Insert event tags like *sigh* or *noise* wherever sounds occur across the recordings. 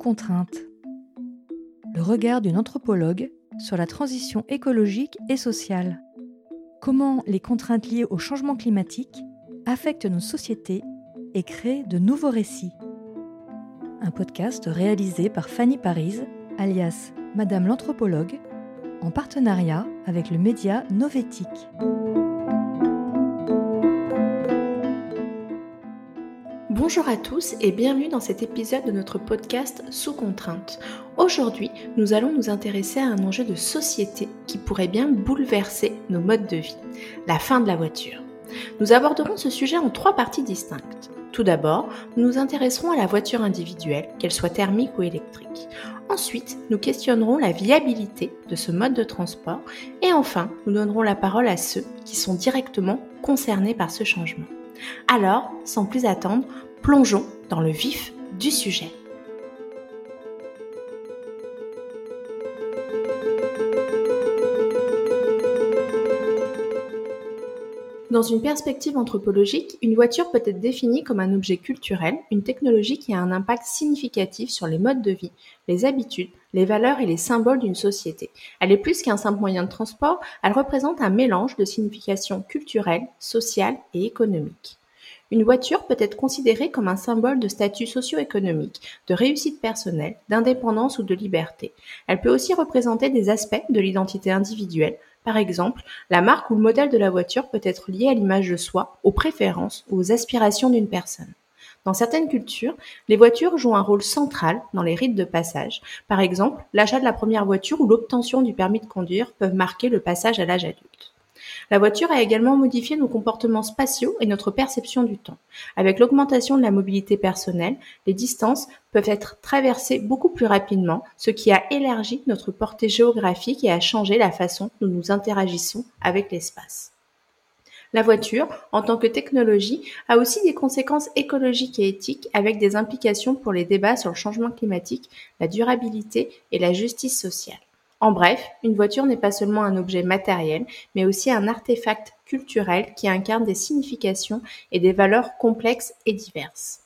contrainte. Le regard d'une anthropologue sur la transition écologique et sociale. Comment les contraintes liées au changement climatique affectent nos sociétés et créent de nouveaux récits. Un podcast réalisé par Fanny Paris, alias Madame l'anthropologue, en partenariat avec le média Novétique. Bonjour à tous et bienvenue dans cet épisode de notre podcast Sous contrainte. Aujourd'hui, nous allons nous intéresser à un enjeu de société qui pourrait bien bouleverser nos modes de vie, la fin de la voiture. Nous aborderons ce sujet en trois parties distinctes. Tout d'abord, nous nous intéresserons à la voiture individuelle, qu'elle soit thermique ou électrique. Ensuite, nous questionnerons la viabilité de ce mode de transport. Et enfin, nous donnerons la parole à ceux qui sont directement concernés par ce changement. Alors, sans plus attendre, plongeons dans le vif du sujet. Dans une perspective anthropologique, une voiture peut être définie comme un objet culturel, une technologie qui a un impact significatif sur les modes de vie, les habitudes, les valeurs et les symboles d'une société. Elle est plus qu'un simple moyen de transport, elle représente un mélange de significations culturelles, sociales et économiques. Une voiture peut être considérée comme un symbole de statut socio-économique, de réussite personnelle, d'indépendance ou de liberté. Elle peut aussi représenter des aspects de l'identité individuelle. Par exemple, la marque ou le modèle de la voiture peut être lié à l'image de soi, aux préférences ou aux aspirations d'une personne. Dans certaines cultures, les voitures jouent un rôle central dans les rites de passage. Par exemple, l'achat de la première voiture ou l'obtention du permis de conduire peuvent marquer le passage à l'âge adulte. La voiture a également modifié nos comportements spatiaux et notre perception du temps. Avec l'augmentation de la mobilité personnelle, les distances peuvent être traversées beaucoup plus rapidement, ce qui a élargi notre portée géographique et a changé la façon dont nous interagissons avec l'espace. La voiture, en tant que technologie, a aussi des conséquences écologiques et éthiques avec des implications pour les débats sur le changement climatique, la durabilité et la justice sociale. En bref, une voiture n'est pas seulement un objet matériel, mais aussi un artefact culturel qui incarne des significations et des valeurs complexes et diverses.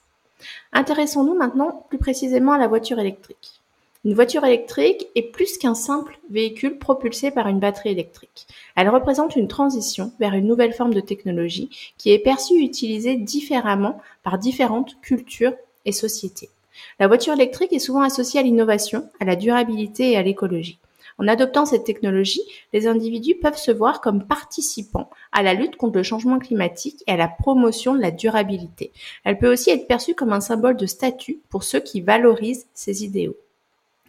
Intéressons-nous maintenant plus précisément à la voiture électrique. Une voiture électrique est plus qu'un simple véhicule propulsé par une batterie électrique. Elle représente une transition vers une nouvelle forme de technologie qui est perçue et utilisée différemment par différentes cultures et sociétés. La voiture électrique est souvent associée à l'innovation, à la durabilité et à l'écologie. En adoptant cette technologie, les individus peuvent se voir comme participants à la lutte contre le changement climatique et à la promotion de la durabilité. Elle peut aussi être perçue comme un symbole de statut pour ceux qui valorisent ces idéaux.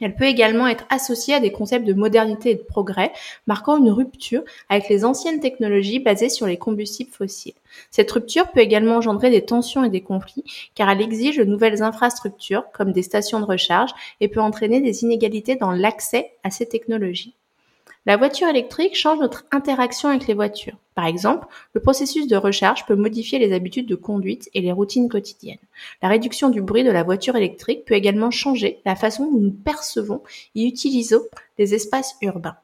Elle peut également être associée à des concepts de modernité et de progrès, marquant une rupture avec les anciennes technologies basées sur les combustibles fossiles. Cette rupture peut également engendrer des tensions et des conflits, car elle exige de nouvelles infrastructures, comme des stations de recharge, et peut entraîner des inégalités dans l'accès à ces technologies. La voiture électrique change notre interaction avec les voitures. Par exemple, le processus de recharge peut modifier les habitudes de conduite et les routines quotidiennes. La réduction du bruit de la voiture électrique peut également changer la façon dont nous percevons et utilisons les espaces urbains.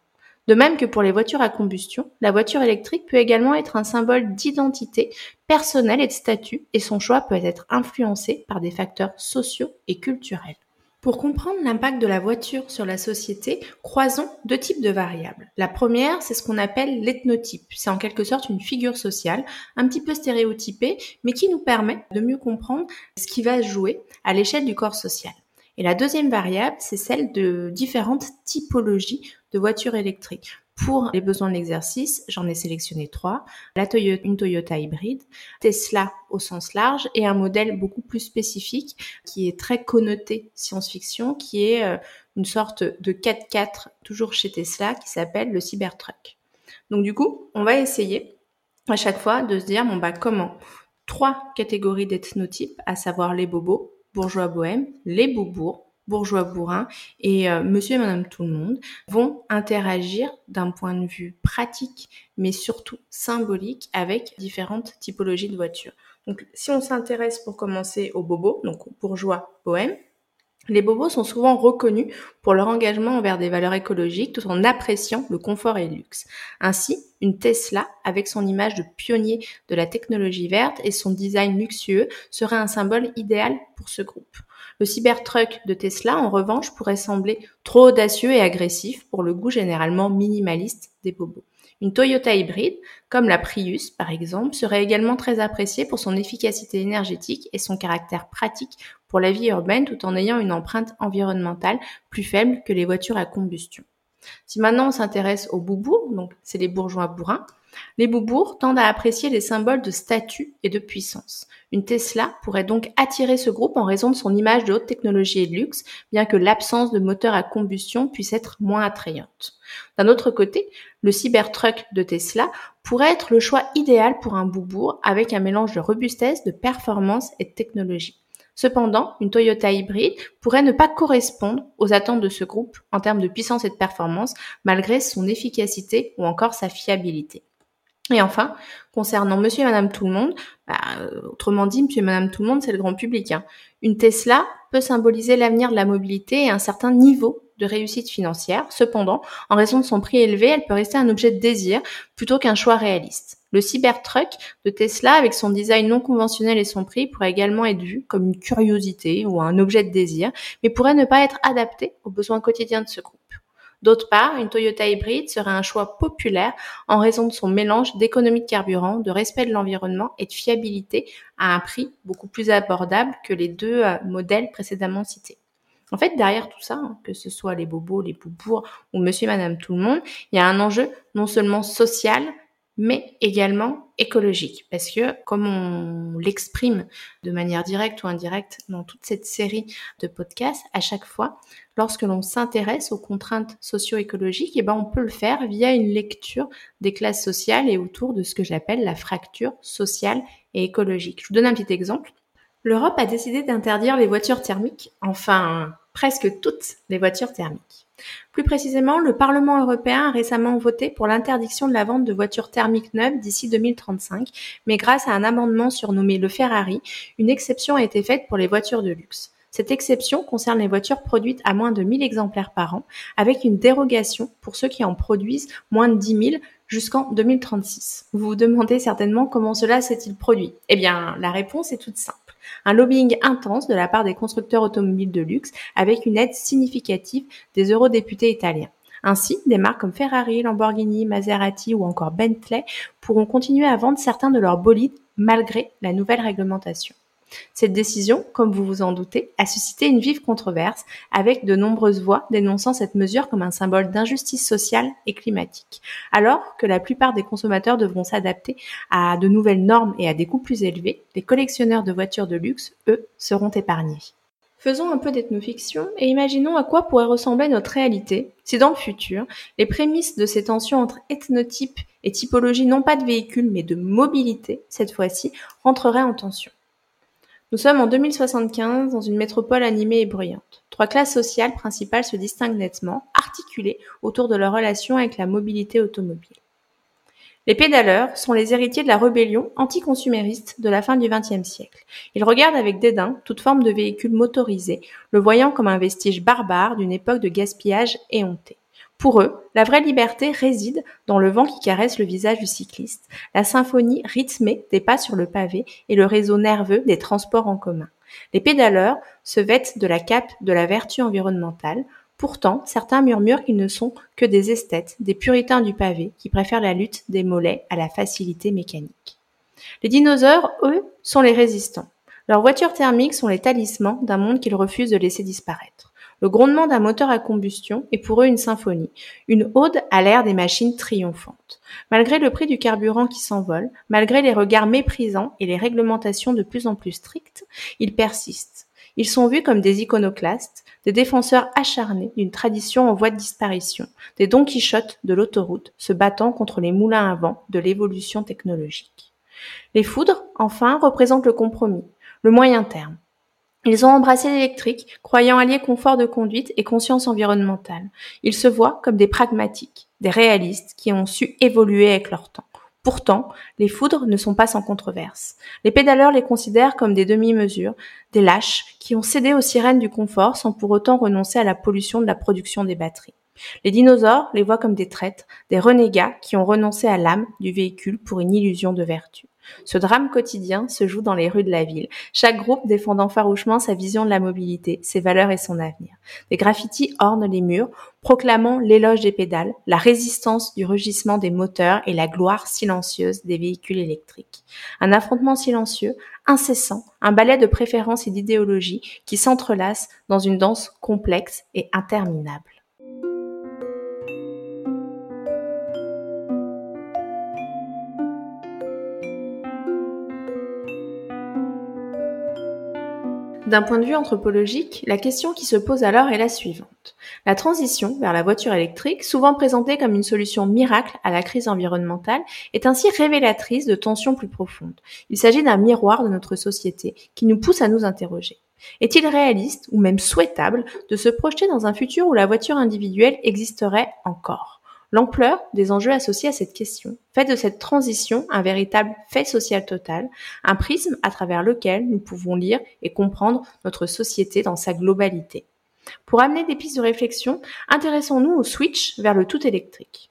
De même que pour les voitures à combustion, la voiture électrique peut également être un symbole d'identité personnelle et de statut, et son choix peut être influencé par des facteurs sociaux et culturels. Pour comprendre l'impact de la voiture sur la société, croisons deux types de variables. La première, c'est ce qu'on appelle l'ethnotype. C'est en quelque sorte une figure sociale, un petit peu stéréotypée, mais qui nous permet de mieux comprendre ce qui va jouer à l'échelle du corps social. Et la deuxième variable, c'est celle de différentes typologies de voitures électriques. Pour les besoins de l'exercice, j'en ai sélectionné trois. Une Toyota hybride, Tesla au sens large et un modèle beaucoup plus spécifique qui est très connoté science-fiction, qui est euh, une sorte de 4x4 toujours chez Tesla qui s'appelle le Cybertruck. Donc du coup, on va essayer à chaque fois de se dire bon bah comment trois catégories d'ethnotypes, à savoir les bobos, bourgeois bohèmes, les bourbours bourgeois bourrin et euh, monsieur et madame tout le monde vont interagir d'un point de vue pratique mais surtout symbolique avec différentes typologies de voitures. Donc si on s'intéresse pour commencer aux bobos, donc aux bourgeois bohèmes, Les bobos sont souvent reconnus pour leur engagement envers des valeurs écologiques tout en appréciant le confort et le luxe. Ainsi, une Tesla, avec son image de pionnier de la technologie verte et son design luxueux, serait un symbole idéal pour ce groupe. Le Cybertruck de Tesla, en revanche, pourrait sembler trop audacieux et agressif pour le goût généralement minimaliste des bobos. Une Toyota hybride, comme la Prius par exemple, serait également très appréciée pour son efficacité énergétique et son caractère pratique pour la vie urbaine tout en ayant une empreinte environnementale plus faible que les voitures à combustion. Si maintenant on s'intéresse aux boubours, donc c'est les bourgeois bourrins, les boubours tendent à apprécier les symboles de statut et de puissance. Une Tesla pourrait donc attirer ce groupe en raison de son image de haute technologie et de luxe, bien que l'absence de moteur à combustion puisse être moins attrayante. D'un autre côté, le Cybertruck de Tesla pourrait être le choix idéal pour un boubourg avec un mélange de robustesse, de performance et de technologie. Cependant, une Toyota hybride pourrait ne pas correspondre aux attentes de ce groupe en termes de puissance et de performance, malgré son efficacité ou encore sa fiabilité. Et enfin, concernant Monsieur et Madame Tout le Monde, bah, euh, autrement dit, Monsieur et Madame Tout le Monde, c'est le grand public. Hein. Une Tesla peut symboliser l'avenir de la mobilité et un certain niveau de réussite financière. Cependant, en raison de son prix élevé, elle peut rester un objet de désir plutôt qu'un choix réaliste. Le Cybertruck de Tesla, avec son design non conventionnel et son prix, pourrait également être vu comme une curiosité ou un objet de désir, mais pourrait ne pas être adapté aux besoins quotidiens de ce groupe. D'autre part, une Toyota hybride serait un choix populaire en raison de son mélange d'économie de carburant, de respect de l'environnement et de fiabilité à un prix beaucoup plus abordable que les deux euh, modèles précédemment cités. En fait, derrière tout ça, hein, que ce soit les bobos, les boubours ou monsieur madame tout le monde, il y a un enjeu non seulement social, mais également écologique. Parce que, comme on l'exprime de manière directe ou indirecte dans toute cette série de podcasts, à chaque fois, lorsque l'on s'intéresse aux contraintes socio-écologiques, eh ben, on peut le faire via une lecture des classes sociales et autour de ce que j'appelle la fracture sociale et écologique. Je vous donne un petit exemple. L'Europe a décidé d'interdire les voitures thermiques, enfin presque toutes les voitures thermiques. Plus précisément, le Parlement européen a récemment voté pour l'interdiction de la vente de voitures thermiques neuves d'ici 2035, mais grâce à un amendement surnommé le Ferrari, une exception a été faite pour les voitures de luxe. Cette exception concerne les voitures produites à moins de 1000 exemplaires par an, avec une dérogation pour ceux qui en produisent moins de 10 000 jusqu'en 2036. Vous vous demandez certainement comment cela s'est-il produit Eh bien, la réponse est toute simple un lobbying intense de la part des constructeurs automobiles de luxe avec une aide significative des eurodéputés italiens. Ainsi, des marques comme Ferrari, Lamborghini, Maserati ou encore Bentley pourront continuer à vendre certains de leurs bolides malgré la nouvelle réglementation. Cette décision, comme vous vous en doutez, a suscité une vive controverse avec de nombreuses voix dénonçant cette mesure comme un symbole d'injustice sociale et climatique. Alors que la plupart des consommateurs devront s'adapter à de nouvelles normes et à des coûts plus élevés, les collectionneurs de voitures de luxe, eux, seront épargnés. Faisons un peu d'ethnofiction et imaginons à quoi pourrait ressembler notre réalité si dans le futur, les prémices de ces tensions entre ethnotypes et typologie non pas de véhicules mais de mobilité, cette fois-ci, rentreraient en tension. Nous sommes en 2075 dans une métropole animée et bruyante. Trois classes sociales principales se distinguent nettement, articulées autour de leur relation avec la mobilité automobile. Les pédaleurs sont les héritiers de la rébellion anticonsumériste de la fin du XXe siècle. Ils regardent avec dédain toute forme de véhicule motorisé, le voyant comme un vestige barbare d'une époque de gaspillage éhonté. Pour eux, la vraie liberté réside dans le vent qui caresse le visage du cycliste, la symphonie rythmée des pas sur le pavé et le réseau nerveux des transports en commun. Les pédaleurs se vêtent de la cape de la vertu environnementale. Pourtant, certains murmurent qu'ils ne sont que des esthètes, des puritains du pavé, qui préfèrent la lutte des mollets à la facilité mécanique. Les dinosaures, eux, sont les résistants. Leurs voitures thermiques sont les talismans d'un monde qu'ils refusent de laisser disparaître. Le grondement d'un moteur à combustion est pour eux une symphonie, une ode à l'ère des machines triomphantes. Malgré le prix du carburant qui s'envole, malgré les regards méprisants et les réglementations de plus en plus strictes, ils persistent. Ils sont vus comme des iconoclastes, des défenseurs acharnés d'une tradition en voie de disparition, des Don Quichotte de l'autoroute se battant contre les moulins à vent de l'évolution technologique. Les foudres, enfin, représentent le compromis, le moyen terme, ils ont embrassé l'électrique, croyant allier confort de conduite et conscience environnementale. Ils se voient comme des pragmatiques, des réalistes qui ont su évoluer avec leur temps. Pourtant, les foudres ne sont pas sans controverse. Les pédaleurs les considèrent comme des demi-mesures, des lâches qui ont cédé aux sirènes du confort sans pour autant renoncer à la pollution de la production des batteries. Les dinosaures les voient comme des traîtres, des renégats qui ont renoncé à l'âme du véhicule pour une illusion de vertu. Ce drame quotidien se joue dans les rues de la ville, chaque groupe défendant farouchement sa vision de la mobilité, ses valeurs et son avenir. Des graffitis ornent les murs, proclamant l'éloge des pédales, la résistance du rugissement des moteurs et la gloire silencieuse des véhicules électriques. Un affrontement silencieux, incessant, un ballet de préférences et d'idéologies qui s'entrelacent dans une danse complexe et interminable. D'un point de vue anthropologique, la question qui se pose alors est la suivante. La transition vers la voiture électrique, souvent présentée comme une solution miracle à la crise environnementale, est ainsi révélatrice de tensions plus profondes. Il s'agit d'un miroir de notre société qui nous pousse à nous interroger. Est-il réaliste ou même souhaitable de se projeter dans un futur où la voiture individuelle existerait encore? L'ampleur des enjeux associés à cette question fait de cette transition un véritable fait social total, un prisme à travers lequel nous pouvons lire et comprendre notre société dans sa globalité. Pour amener des pistes de réflexion, intéressons-nous au switch vers le tout électrique.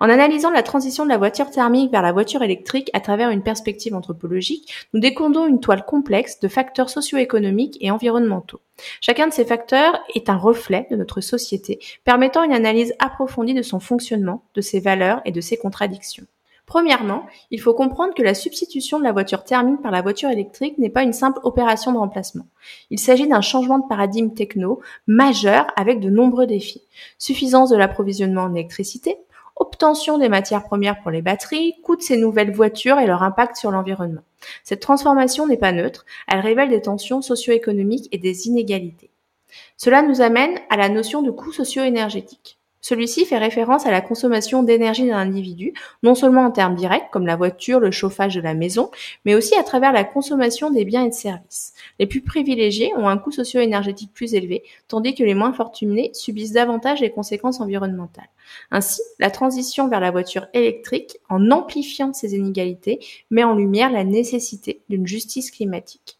En analysant la transition de la voiture thermique vers la voiture électrique à travers une perspective anthropologique, nous décondons une toile complexe de facteurs socio-économiques et environnementaux. Chacun de ces facteurs est un reflet de notre société, permettant une analyse approfondie de son fonctionnement, de ses valeurs et de ses contradictions. Premièrement, il faut comprendre que la substitution de la voiture thermique par la voiture électrique n'est pas une simple opération de remplacement. Il s'agit d'un changement de paradigme techno majeur avec de nombreux défis. Suffisance de l'approvisionnement en électricité, obtention des matières premières pour les batteries, coût de ces nouvelles voitures et leur impact sur l'environnement. Cette transformation n'est pas neutre, elle révèle des tensions socio-économiques et des inégalités. Cela nous amène à la notion de coût socio-énergétique. Celui-ci fait référence à la consommation d'énergie d'un individu, non seulement en termes directs, comme la voiture, le chauffage de la maison, mais aussi à travers la consommation des biens et de services. Les plus privilégiés ont un coût socio-énergétique plus élevé, tandis que les moins fortunés subissent davantage les conséquences environnementales. Ainsi, la transition vers la voiture électrique, en amplifiant ces inégalités, met en lumière la nécessité d'une justice climatique.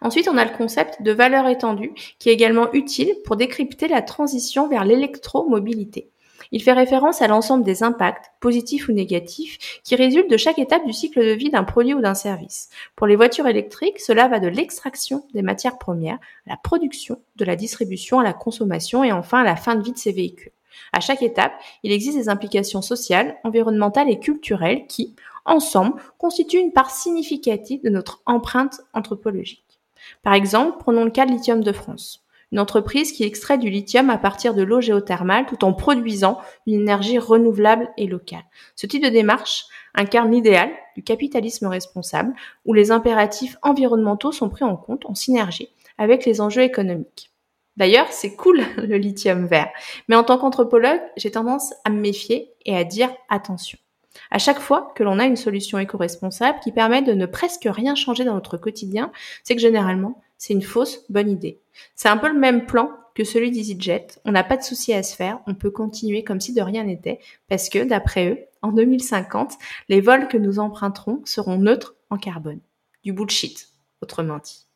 Ensuite, on a le concept de valeur étendue qui est également utile pour décrypter la transition vers l'électromobilité. Il fait référence à l'ensemble des impacts, positifs ou négatifs, qui résultent de chaque étape du cycle de vie d'un produit ou d'un service. Pour les voitures électriques, cela va de l'extraction des matières premières à la production, de la distribution à la consommation et enfin à la fin de vie de ces véhicules. À chaque étape, il existe des implications sociales, environnementales et culturelles qui, ensemble, constituent une part significative de notre empreinte anthropologique. Par exemple, prenons le cas de Lithium de France, une entreprise qui extrait du lithium à partir de l'eau géothermale tout en produisant une énergie renouvelable et locale. Ce type de démarche incarne l'idéal du capitalisme responsable où les impératifs environnementaux sont pris en compte en synergie avec les enjeux économiques. D'ailleurs, c'est cool *laughs* le lithium vert, mais en tant qu'anthropologue, j'ai tendance à me méfier et à dire attention. À chaque fois que l'on a une solution éco-responsable qui permet de ne presque rien changer dans notre quotidien, c'est que généralement, c'est une fausse bonne idée. C'est un peu le même plan que celui d'EasyJet. On n'a pas de souci à se faire, on peut continuer comme si de rien n'était, parce que, d'après eux, en 2050, les vols que nous emprunterons seront neutres en carbone. Du bullshit, autrement dit.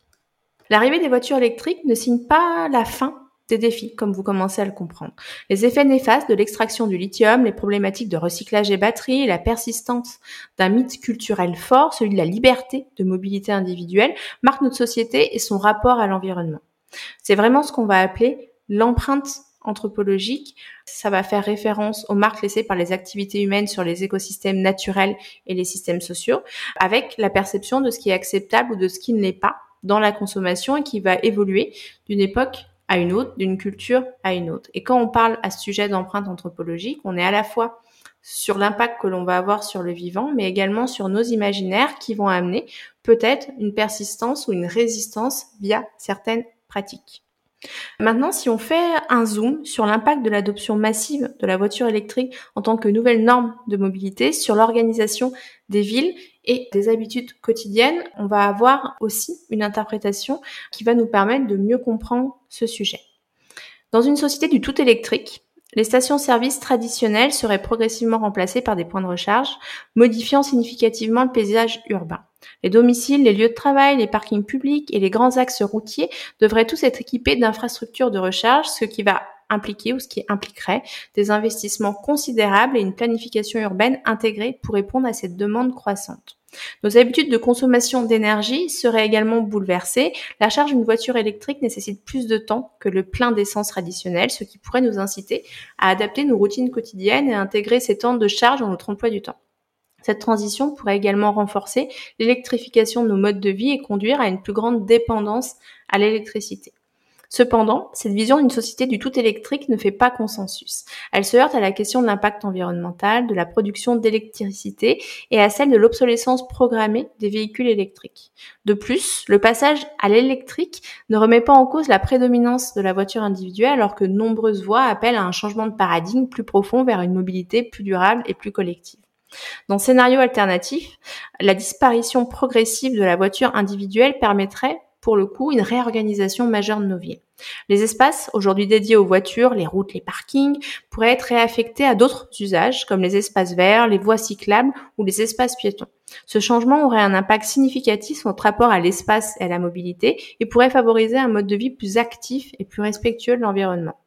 L'arrivée des voitures électriques ne signe pas la fin défis, comme vous commencez à le comprendre. Les effets néfastes de l'extraction du lithium, les problématiques de recyclage des batteries, la persistance d'un mythe culturel fort, celui de la liberté de mobilité individuelle, marquent notre société et son rapport à l'environnement. C'est vraiment ce qu'on va appeler l'empreinte anthropologique. Ça va faire référence aux marques laissées par les activités humaines sur les écosystèmes naturels et les systèmes sociaux, avec la perception de ce qui est acceptable ou de ce qui ne l'est pas dans la consommation et qui va évoluer d'une époque à une autre, d'une culture à une autre. Et quand on parle à ce sujet d'empreinte anthropologique, on est à la fois sur l'impact que l'on va avoir sur le vivant, mais également sur nos imaginaires qui vont amener peut-être une persistance ou une résistance via certaines pratiques. Maintenant, si on fait un zoom sur l'impact de l'adoption massive de la voiture électrique en tant que nouvelle norme de mobilité sur l'organisation des villes et des habitudes quotidiennes, on va avoir aussi une interprétation qui va nous permettre de mieux comprendre ce sujet. Dans une société du tout électrique, Les stations-service traditionnelles seraient progressivement remplacées par des points de recharge, modifiant significativement le paysage urbain. Les domiciles, les lieux de travail, les parkings publics et les grands axes routiers devraient tous être équipés d'infrastructures de recharge, ce qui va impliquer ou ce qui impliquerait des investissements considérables et une planification urbaine intégrée pour répondre à cette demande croissante. Nos habitudes de consommation d'énergie seraient également bouleversées. La charge d'une voiture électrique nécessite plus de temps que le plein d'essence traditionnel, ce qui pourrait nous inciter à adapter nos routines quotidiennes et intégrer ces temps de charge dans notre emploi du temps. Cette transition pourrait également renforcer l'électrification de nos modes de vie et conduire à une plus grande dépendance à l'électricité. Cependant, cette vision d'une société du tout électrique ne fait pas consensus. Elle se heurte à la question de l'impact environnemental, de la production d'électricité et à celle de l'obsolescence programmée des véhicules électriques. De plus, le passage à l'électrique ne remet pas en cause la prédominance de la voiture individuelle alors que nombreuses voix appellent à un changement de paradigme plus profond vers une mobilité plus durable et plus collective. Dans scénario alternatif, la disparition progressive de la voiture individuelle permettrait pour le coup, une réorganisation majeure de nos villes. Les espaces aujourd'hui dédiés aux voitures, les routes, les parkings, pourraient être réaffectés à d'autres usages comme les espaces verts, les voies cyclables ou les espaces piétons. Ce changement aurait un impact significatif sur notre rapport à l'espace et à la mobilité et pourrait favoriser un mode de vie plus actif et plus respectueux de l'environnement.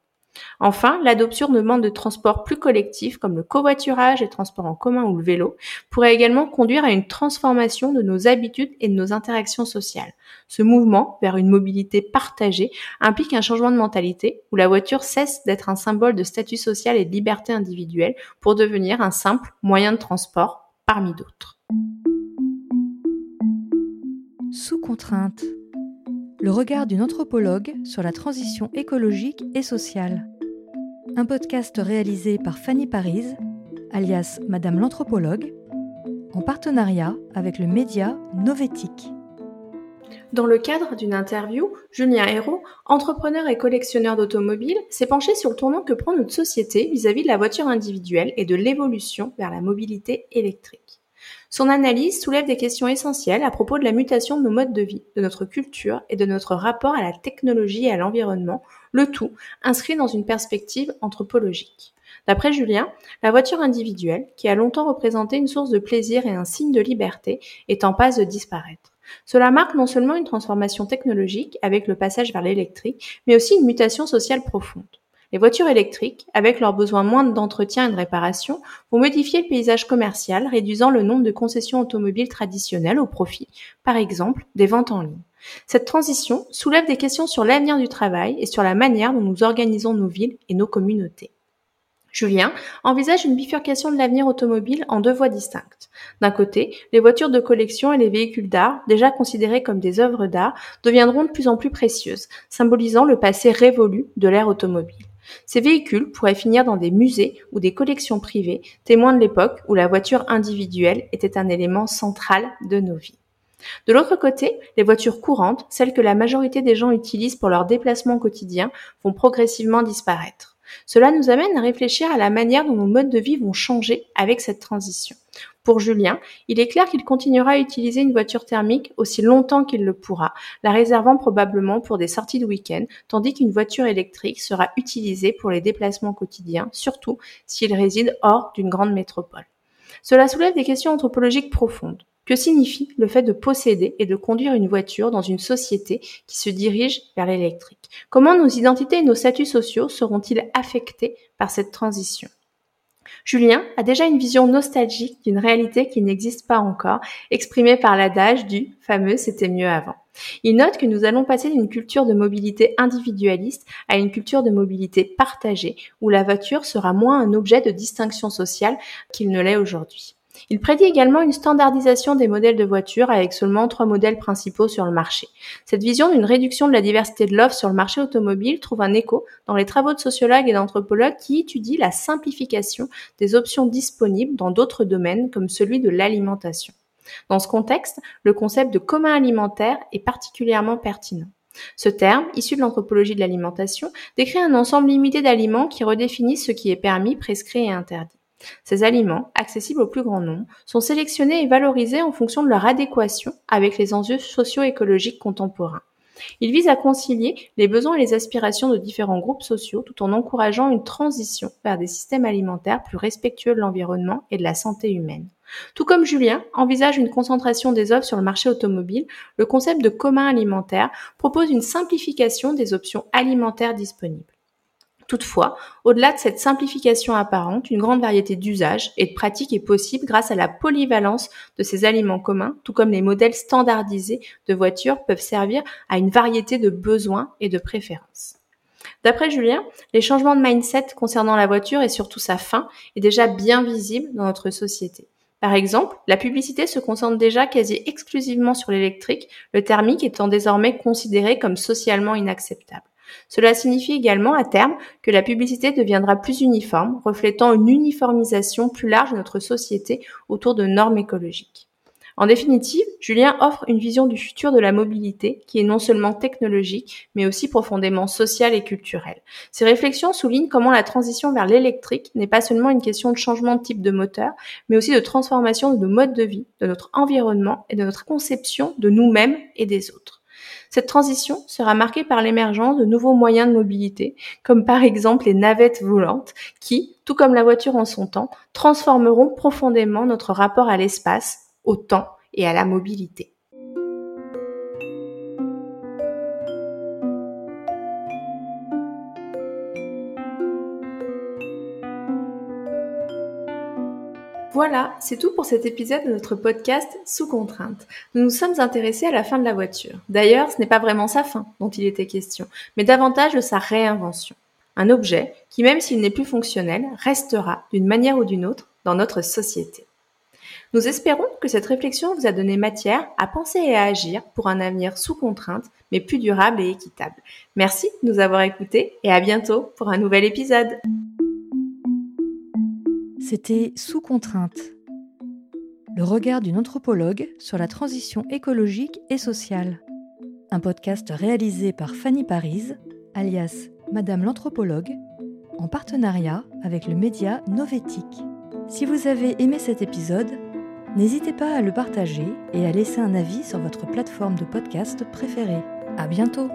Enfin, l'adoption de modes de transport plus collectifs comme le covoiturage, les transports en commun ou le vélo pourrait également conduire à une transformation de nos habitudes et de nos interactions sociales. Ce mouvement vers une mobilité partagée implique un changement de mentalité où la voiture cesse d'être un symbole de statut social et de liberté individuelle pour devenir un simple moyen de transport parmi d'autres. Sous contrainte le regard d'une anthropologue sur la transition écologique et sociale. Un podcast réalisé par Fanny Paris, alias Madame l'anthropologue, en partenariat avec le média Novétique. Dans le cadre d'une interview, Julien Hérault, entrepreneur et collectionneur d'automobiles, s'est penché sur le tournant que prend notre société vis-à-vis de la voiture individuelle et de l'évolution vers la mobilité électrique. Son analyse soulève des questions essentielles à propos de la mutation de nos modes de vie, de notre culture et de notre rapport à la technologie et à l'environnement, le tout inscrit dans une perspective anthropologique. D'après Julien, la voiture individuelle, qui a longtemps représenté une source de plaisir et un signe de liberté, est en passe de disparaître. Cela marque non seulement une transformation technologique avec le passage vers l'électrique, mais aussi une mutation sociale profonde. Les voitures électriques, avec leurs besoins moindres d'entretien et de réparation, vont modifier le paysage commercial, réduisant le nombre de concessions automobiles traditionnelles au profit, par exemple, des ventes en ligne. Cette transition soulève des questions sur l'avenir du travail et sur la manière dont nous organisons nos villes et nos communautés. Julien envisage une bifurcation de l'avenir automobile en deux voies distinctes. D'un côté, les voitures de collection et les véhicules d'art, déjà considérés comme des œuvres d'art, deviendront de plus en plus précieuses, symbolisant le passé révolu de l'ère automobile. Ces véhicules pourraient finir dans des musées ou des collections privées, témoins de l'époque où la voiture individuelle était un élément central de nos vies. De l'autre côté, les voitures courantes, celles que la majorité des gens utilisent pour leurs déplacements quotidiens, vont progressivement disparaître. Cela nous amène à réfléchir à la manière dont nos modes de vie vont changer avec cette transition. Pour Julien, il est clair qu'il continuera à utiliser une voiture thermique aussi longtemps qu'il le pourra, la réservant probablement pour des sorties de week-end, tandis qu'une voiture électrique sera utilisée pour les déplacements quotidiens, surtout s'il réside hors d'une grande métropole. Cela soulève des questions anthropologiques profondes. Que signifie le fait de posséder et de conduire une voiture dans une société qui se dirige vers l'électrique? Comment nos identités et nos statuts sociaux seront-ils affectés par cette transition? Julien a déjà une vision nostalgique d'une réalité qui n'existe pas encore, exprimée par l'adage du fameux c'était mieux avant. Il note que nous allons passer d'une culture de mobilité individualiste à une culture de mobilité partagée, où la voiture sera moins un objet de distinction sociale qu'il ne l'est aujourd'hui. Il prédit également une standardisation des modèles de voitures avec seulement trois modèles principaux sur le marché. Cette vision d'une réduction de la diversité de l'offre sur le marché automobile trouve un écho dans les travaux de sociologues et d'anthropologues qui étudient la simplification des options disponibles dans d'autres domaines comme celui de l'alimentation. Dans ce contexte, le concept de commun alimentaire est particulièrement pertinent. Ce terme, issu de l'anthropologie de l'alimentation, décrit un ensemble limité d'aliments qui redéfinissent ce qui est permis, prescrit et interdit. Ces aliments, accessibles au plus grand nombre, sont sélectionnés et valorisés en fonction de leur adéquation avec les enjeux socio-écologiques contemporains. Il vise à concilier les besoins et les aspirations de différents groupes sociaux tout en encourageant une transition vers des systèmes alimentaires plus respectueux de l'environnement et de la santé humaine. Tout comme Julien envisage une concentration des offres sur le marché automobile, le concept de commun alimentaire propose une simplification des options alimentaires disponibles. Toutefois, au-delà de cette simplification apparente, une grande variété d'usages et de pratiques est possible grâce à la polyvalence de ces aliments communs, tout comme les modèles standardisés de voitures peuvent servir à une variété de besoins et de préférences. D'après Julien, les changements de mindset concernant la voiture et surtout sa fin est déjà bien visible dans notre société. Par exemple, la publicité se concentre déjà quasi exclusivement sur l'électrique, le thermique étant désormais considéré comme socialement inacceptable. Cela signifie également à terme que la publicité deviendra plus uniforme, reflétant une uniformisation plus large de notre société autour de normes écologiques. En définitive, Julien offre une vision du futur de la mobilité qui est non seulement technologique, mais aussi profondément sociale et culturelle. Ces réflexions soulignent comment la transition vers l'électrique n'est pas seulement une question de changement de type de moteur, mais aussi de transformation de nos modes de vie, de notre environnement et de notre conception de nous-mêmes et des autres. Cette transition sera marquée par l'émergence de nouveaux moyens de mobilité, comme par exemple les navettes volantes, qui, tout comme la voiture en son temps, transformeront profondément notre rapport à l'espace, au temps et à la mobilité. Voilà, c'est tout pour cet épisode de notre podcast Sous contrainte. Nous nous sommes intéressés à la fin de la voiture. D'ailleurs, ce n'est pas vraiment sa fin dont il était question, mais davantage sa réinvention. Un objet qui, même s'il n'est plus fonctionnel, restera d'une manière ou d'une autre dans notre société. Nous espérons que cette réflexion vous a donné matière à penser et à agir pour un avenir sous contrainte, mais plus durable et équitable. Merci de nous avoir écoutés et à bientôt pour un nouvel épisode. C'était Sous contrainte. Le regard d'une anthropologue sur la transition écologique et sociale. Un podcast réalisé par Fanny Paris, alias Madame l'anthropologue, en partenariat avec le média Novétique. Si vous avez aimé cet épisode, n'hésitez pas à le partager et à laisser un avis sur votre plateforme de podcast préférée. À bientôt!